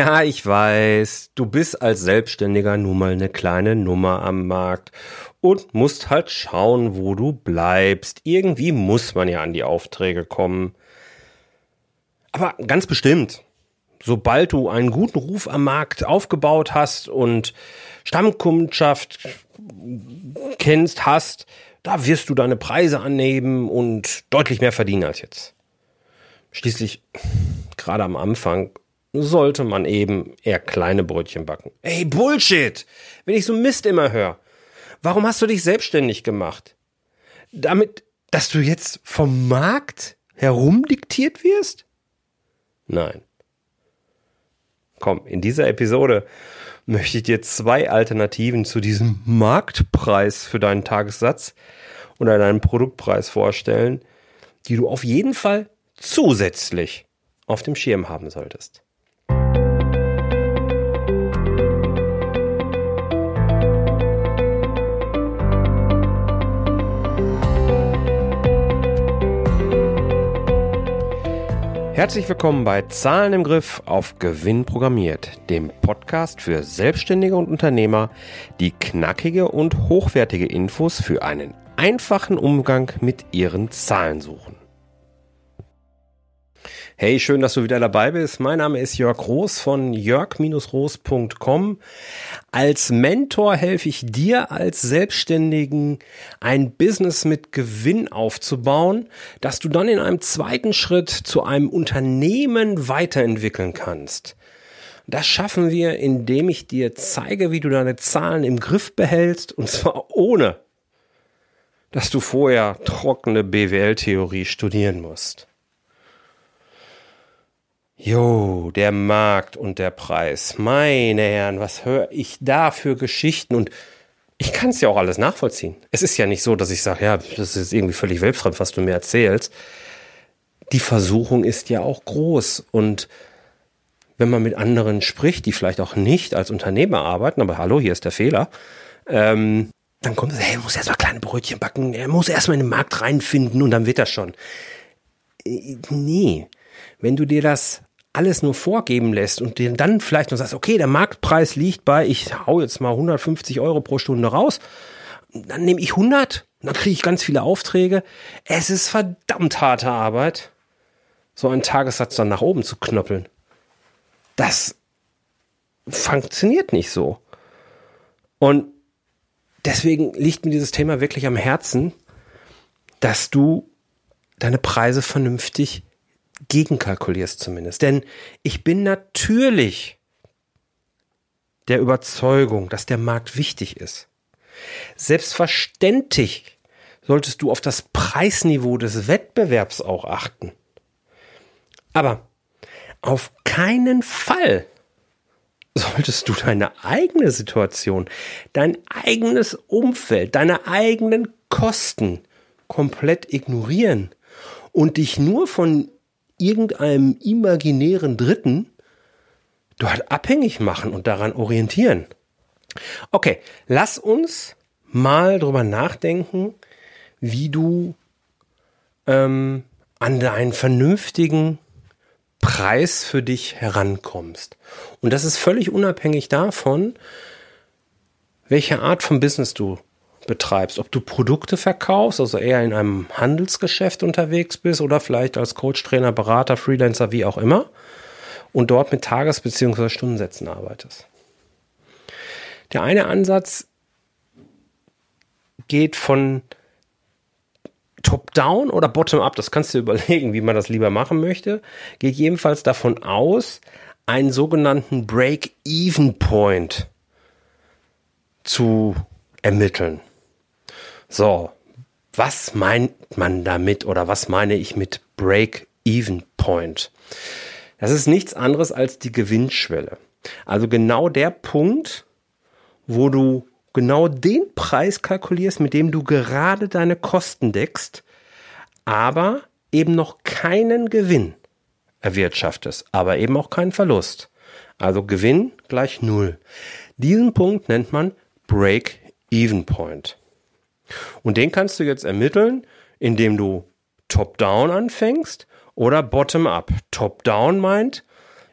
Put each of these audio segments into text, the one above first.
Ja, ich weiß, du bist als Selbstständiger nun mal eine kleine Nummer am Markt und musst halt schauen, wo du bleibst. Irgendwie muss man ja an die Aufträge kommen. Aber ganz bestimmt, sobald du einen guten Ruf am Markt aufgebaut hast und Stammkundschaft kennst, hast, da wirst du deine Preise annehmen und deutlich mehr verdienen als jetzt. Schließlich, gerade am Anfang, sollte man eben eher kleine Brötchen backen. Ey, Bullshit! Wenn ich so Mist immer höre. Warum hast du dich selbstständig gemacht? Damit, dass du jetzt vom Markt herumdiktiert wirst? Nein. Komm, in dieser Episode möchte ich dir zwei Alternativen zu diesem Marktpreis für deinen Tagessatz oder deinen Produktpreis vorstellen, die du auf jeden Fall zusätzlich auf dem Schirm haben solltest. Herzlich willkommen bei Zahlen im Griff auf Gewinn programmiert, dem Podcast für Selbstständige und Unternehmer, die knackige und hochwertige Infos für einen einfachen Umgang mit ihren Zahlen suchen. Hey, schön, dass du wieder dabei bist. Mein Name ist Jörg Roos von jörg-roos.com. Als Mentor helfe ich dir als Selbstständigen ein Business mit Gewinn aufzubauen, dass du dann in einem zweiten Schritt zu einem Unternehmen weiterentwickeln kannst. Das schaffen wir, indem ich dir zeige, wie du deine Zahlen im Griff behältst und zwar ohne, dass du vorher trockene BWL-Theorie studieren musst. Jo, der Markt und der Preis. Meine Herren, was höre ich da für Geschichten? Und ich kann es ja auch alles nachvollziehen. Es ist ja nicht so, dass ich sage, ja, das ist irgendwie völlig weltfremd, was du mir erzählst. Die Versuchung ist ja auch groß. Und wenn man mit anderen spricht, die vielleicht auch nicht als Unternehmer arbeiten, aber hallo, hier ist der Fehler, ähm, dann kommt es, hey, er muss erstmal kleine Brötchen backen, er muss erstmal in den Markt reinfinden und dann wird das schon. Äh, nee, wenn du dir das alles nur vorgeben lässt und dir dann vielleicht noch sagst, okay, der Marktpreis liegt bei, ich hau jetzt mal 150 Euro pro Stunde raus, dann nehme ich 100, dann kriege ich ganz viele Aufträge. Es ist verdammt harte Arbeit, so einen Tagessatz dann nach oben zu knöppeln. Das funktioniert nicht so. Und deswegen liegt mir dieses Thema wirklich am Herzen, dass du deine Preise vernünftig gegenkalkulierst zumindest. Denn ich bin natürlich der Überzeugung, dass der Markt wichtig ist. Selbstverständlich solltest du auf das Preisniveau des Wettbewerbs auch achten. Aber auf keinen Fall solltest du deine eigene Situation, dein eigenes Umfeld, deine eigenen Kosten komplett ignorieren und dich nur von irgendeinem imaginären Dritten dort abhängig machen und daran orientieren. Okay, lass uns mal drüber nachdenken, wie du ähm, an deinen vernünftigen Preis für dich herankommst. Und das ist völlig unabhängig davon, welche Art von Business du betreibst, ob du Produkte verkaufst, also eher in einem Handelsgeschäft unterwegs bist oder vielleicht als Coach, Trainer, Berater, Freelancer, wie auch immer und dort mit Tages- bzw. Stundensätzen arbeitest. Der eine Ansatz geht von Top-Down oder Bottom-Up, das kannst du überlegen, wie man das lieber machen möchte, geht jedenfalls davon aus, einen sogenannten Break-Even-Point zu ermitteln. So, was meint man damit oder was meine ich mit Break-Even Point? Das ist nichts anderes als die Gewinnschwelle. Also genau der Punkt, wo du genau den Preis kalkulierst, mit dem du gerade deine Kosten deckst, aber eben noch keinen Gewinn erwirtschaftest, aber eben auch keinen Verlust. Also Gewinn gleich Null. Diesen Punkt nennt man Break-Even Point. Und den kannst du jetzt ermitteln, indem du top-down anfängst oder bottom-up. Top-down meint,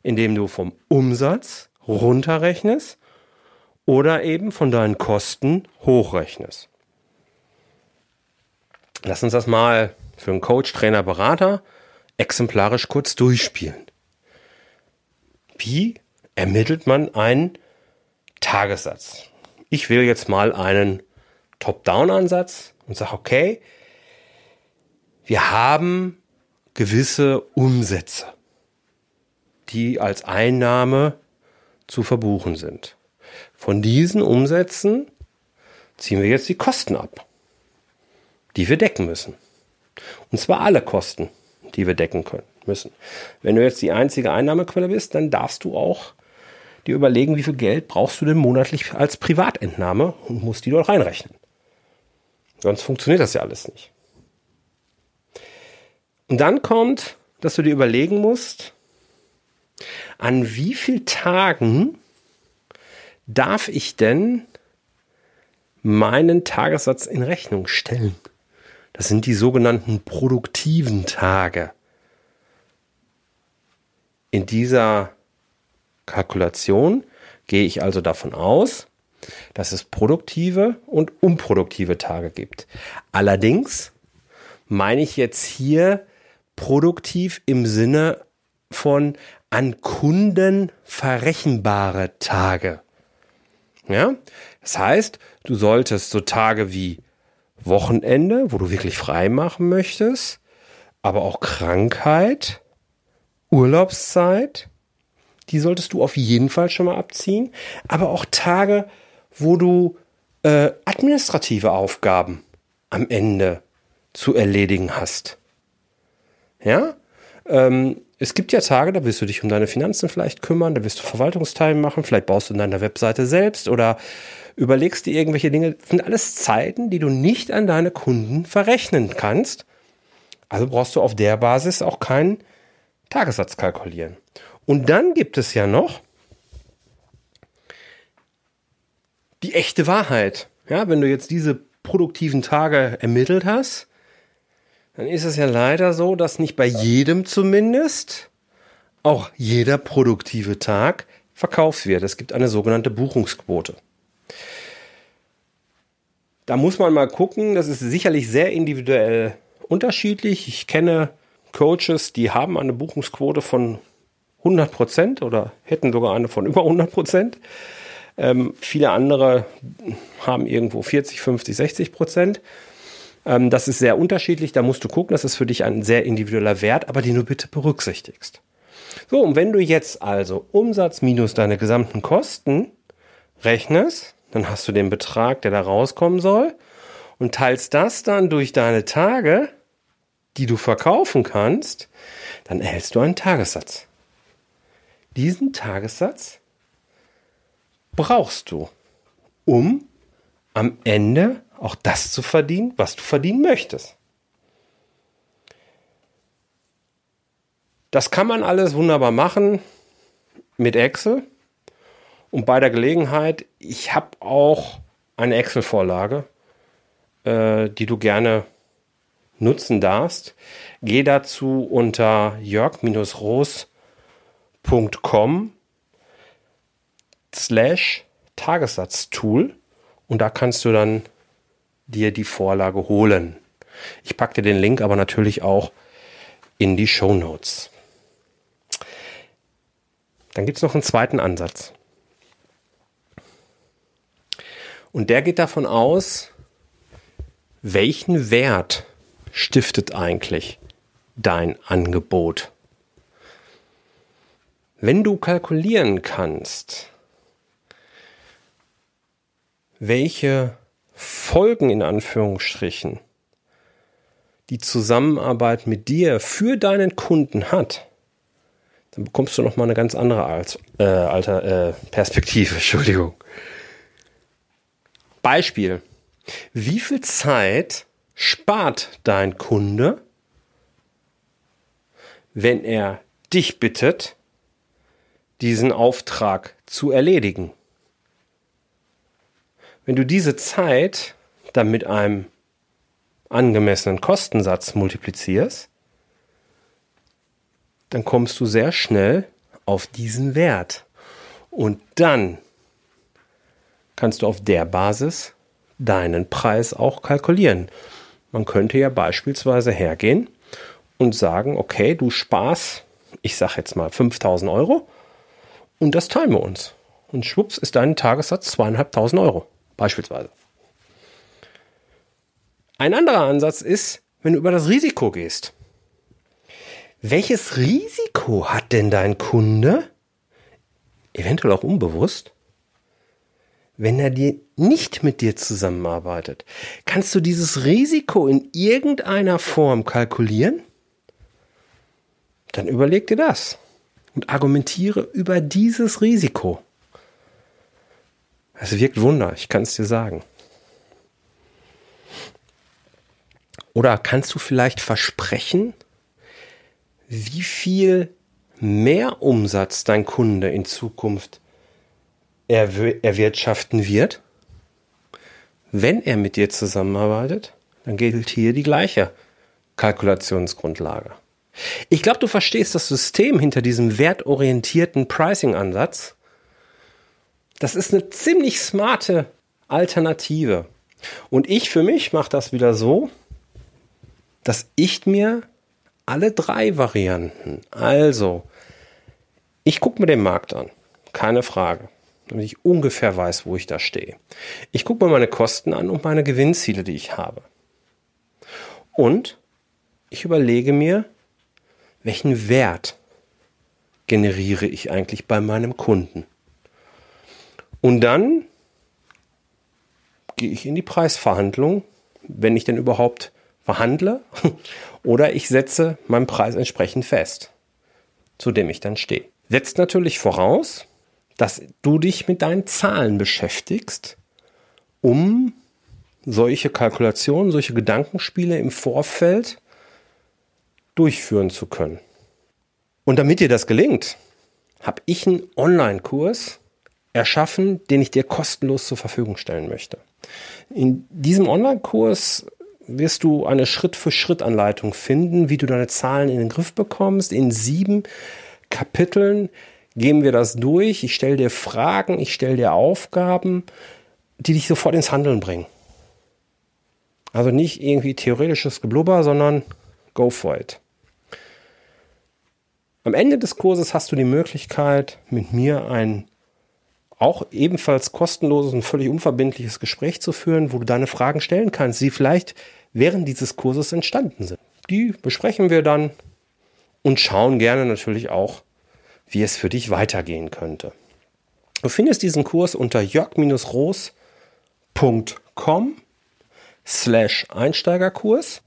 indem du vom Umsatz runterrechnest oder eben von deinen Kosten hochrechnest. Lass uns das mal für einen Coach, Trainer, Berater exemplarisch kurz durchspielen. Wie ermittelt man einen Tagessatz? Ich will jetzt mal einen Top-Down-Ansatz und sage, okay, wir haben gewisse Umsätze, die als Einnahme zu verbuchen sind. Von diesen Umsätzen ziehen wir jetzt die Kosten ab, die wir decken müssen. Und zwar alle Kosten, die wir decken können, müssen. Wenn du jetzt die einzige Einnahmequelle bist, dann darfst du auch dir überlegen, wie viel Geld brauchst du denn monatlich als Privatentnahme und musst die dort reinrechnen. Sonst funktioniert das ja alles nicht. Und dann kommt, dass du dir überlegen musst, an wie vielen Tagen darf ich denn meinen Tagessatz in Rechnung stellen? Das sind die sogenannten produktiven Tage. In dieser Kalkulation gehe ich also davon aus, dass es produktive und unproduktive Tage gibt. Allerdings meine ich jetzt hier produktiv im Sinne von an Kunden verrechenbare Tage. Ja? Das heißt, du solltest so Tage wie Wochenende, wo du wirklich frei machen möchtest, aber auch Krankheit, Urlaubszeit, die solltest du auf jeden Fall schon mal abziehen, aber auch Tage, wo du äh, administrative Aufgaben am Ende zu erledigen hast. Ja? Ähm, es gibt ja Tage, da wirst du dich um deine Finanzen vielleicht kümmern, da wirst du Verwaltungsteile machen, vielleicht baust du in deiner Webseite selbst oder überlegst dir irgendwelche Dinge. Das sind alles Zeiten, die du nicht an deine Kunden verrechnen kannst. Also brauchst du auf der Basis auch keinen Tagessatz kalkulieren. Und dann gibt es ja noch die echte Wahrheit. Ja, wenn du jetzt diese produktiven Tage ermittelt hast, dann ist es ja leider so, dass nicht bei jedem zumindest auch jeder produktive Tag verkauft wird. Es gibt eine sogenannte Buchungsquote. Da muss man mal gucken, das ist sicherlich sehr individuell unterschiedlich. Ich kenne Coaches, die haben eine Buchungsquote von 100 Prozent oder hätten sogar eine von über 100 Prozent. Ähm, viele andere haben irgendwo 40, 50, 60 Prozent. Ähm, das ist sehr unterschiedlich. Da musst du gucken, das ist für dich ein sehr individueller Wert, aber den du bitte berücksichtigst. So, und wenn du jetzt also Umsatz minus deine gesamten Kosten rechnest, dann hast du den Betrag, der da rauskommen soll und teilst das dann durch deine Tage, die du verkaufen kannst, dann erhältst du einen Tagessatz. Diesen Tagessatz brauchst du, um am Ende auch das zu verdienen, was du verdienen möchtest. Das kann man alles wunderbar machen mit Excel. Und bei der Gelegenheit, ich habe auch eine Excel-Vorlage, äh, die du gerne nutzen darfst. Geh dazu unter jörg-roos.com slash Tagessatztool und da kannst du dann dir die Vorlage holen. Ich packe dir den Link aber natürlich auch in die Show Notes. Dann gibt es noch einen zweiten Ansatz. Und der geht davon aus, welchen Wert stiftet eigentlich dein Angebot? Wenn du kalkulieren kannst, welche Folgen in Anführungsstrichen die Zusammenarbeit mit dir für deinen Kunden hat, dann bekommst du noch mal eine ganz andere als, äh, alter, äh, Perspektive. Entschuldigung. Beispiel: Wie viel Zeit spart dein Kunde, wenn er dich bittet, diesen Auftrag zu erledigen? Wenn du diese Zeit dann mit einem angemessenen Kostensatz multiplizierst, dann kommst du sehr schnell auf diesen Wert. Und dann kannst du auf der Basis deinen Preis auch kalkulieren. Man könnte ja beispielsweise hergehen und sagen, okay, du sparst, ich sage jetzt mal 5000 Euro und das teilen wir uns. Und schwupps ist dein Tagessatz zweieinhalbtausend Euro, beispielsweise. Ein anderer Ansatz ist, wenn du über das Risiko gehst. Welches Risiko hat denn dein Kunde? Eventuell auch unbewusst. Wenn er dir nicht mit dir zusammenarbeitet, kannst du dieses Risiko in irgendeiner Form kalkulieren? Dann überleg dir das und argumentiere über dieses Risiko. Es wirkt Wunder, ich kann es dir sagen. Oder kannst du vielleicht versprechen, wie viel mehr Umsatz dein Kunde in Zukunft erwirtschaften wird? Wenn er mit dir zusammenarbeitet, dann gilt hier die gleiche Kalkulationsgrundlage. Ich glaube, du verstehst das System hinter diesem wertorientierten Pricing-Ansatz. Das ist eine ziemlich smarte Alternative. Und ich für mich mache das wieder so, dass ich mir alle drei Varianten, also ich gucke mir den Markt an, keine Frage, damit ich ungefähr weiß, wo ich da stehe. Ich gucke mir meine Kosten an und meine Gewinnziele, die ich habe. Und ich überlege mir, welchen Wert generiere ich eigentlich bei meinem Kunden. Und dann gehe ich in die Preisverhandlung, wenn ich denn überhaupt verhandle, oder ich setze meinen Preis entsprechend fest, zu dem ich dann stehe. Setzt natürlich voraus, dass du dich mit deinen Zahlen beschäftigst, um solche Kalkulationen, solche Gedankenspiele im Vorfeld durchführen zu können. Und damit dir das gelingt, habe ich einen Online-Kurs erschaffen, den ich dir kostenlos zur Verfügung stellen möchte. In diesem Online-Kurs wirst du eine Schritt-für-Schritt-Anleitung finden, wie du deine Zahlen in den Griff bekommst. In sieben Kapiteln gehen wir das durch. Ich stelle dir Fragen, ich stelle dir Aufgaben, die dich sofort ins Handeln bringen. Also nicht irgendwie theoretisches Geblubber, sondern go for it. Am Ende des Kurses hast du die Möglichkeit, mit mir ein auch ebenfalls kostenloses und völlig unverbindliches Gespräch zu führen, wo du deine Fragen stellen kannst, die vielleicht während dieses Kurses entstanden sind. Die besprechen wir dann und schauen gerne natürlich auch, wie es für dich weitergehen könnte. Du findest diesen Kurs unter jörg-roos.com slash Einsteigerkurs.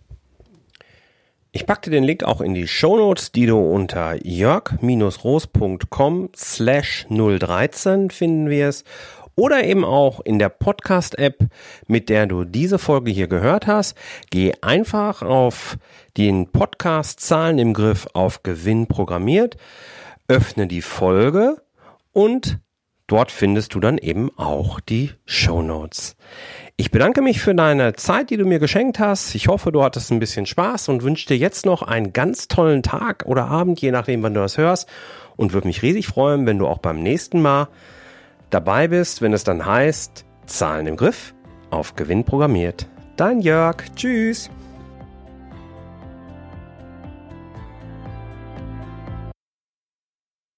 Ich packte den Link auch in die Shownotes, die du unter jörg-roos.com slash 013 finden wirst oder eben auch in der Podcast-App, mit der du diese Folge hier gehört hast. Geh einfach auf den Podcast-Zahlen im Griff auf Gewinn programmiert, öffne die Folge und dort findest du dann eben auch die Show Notes. Ich bedanke mich für deine Zeit, die du mir geschenkt hast. Ich hoffe, du hattest ein bisschen Spaß und wünsche dir jetzt noch einen ganz tollen Tag oder Abend, je nachdem, wann du das hörst. Und würde mich riesig freuen, wenn du auch beim nächsten Mal dabei bist, wenn es dann heißt, Zahlen im Griff, auf Gewinn programmiert. Dein Jörg. Tschüss.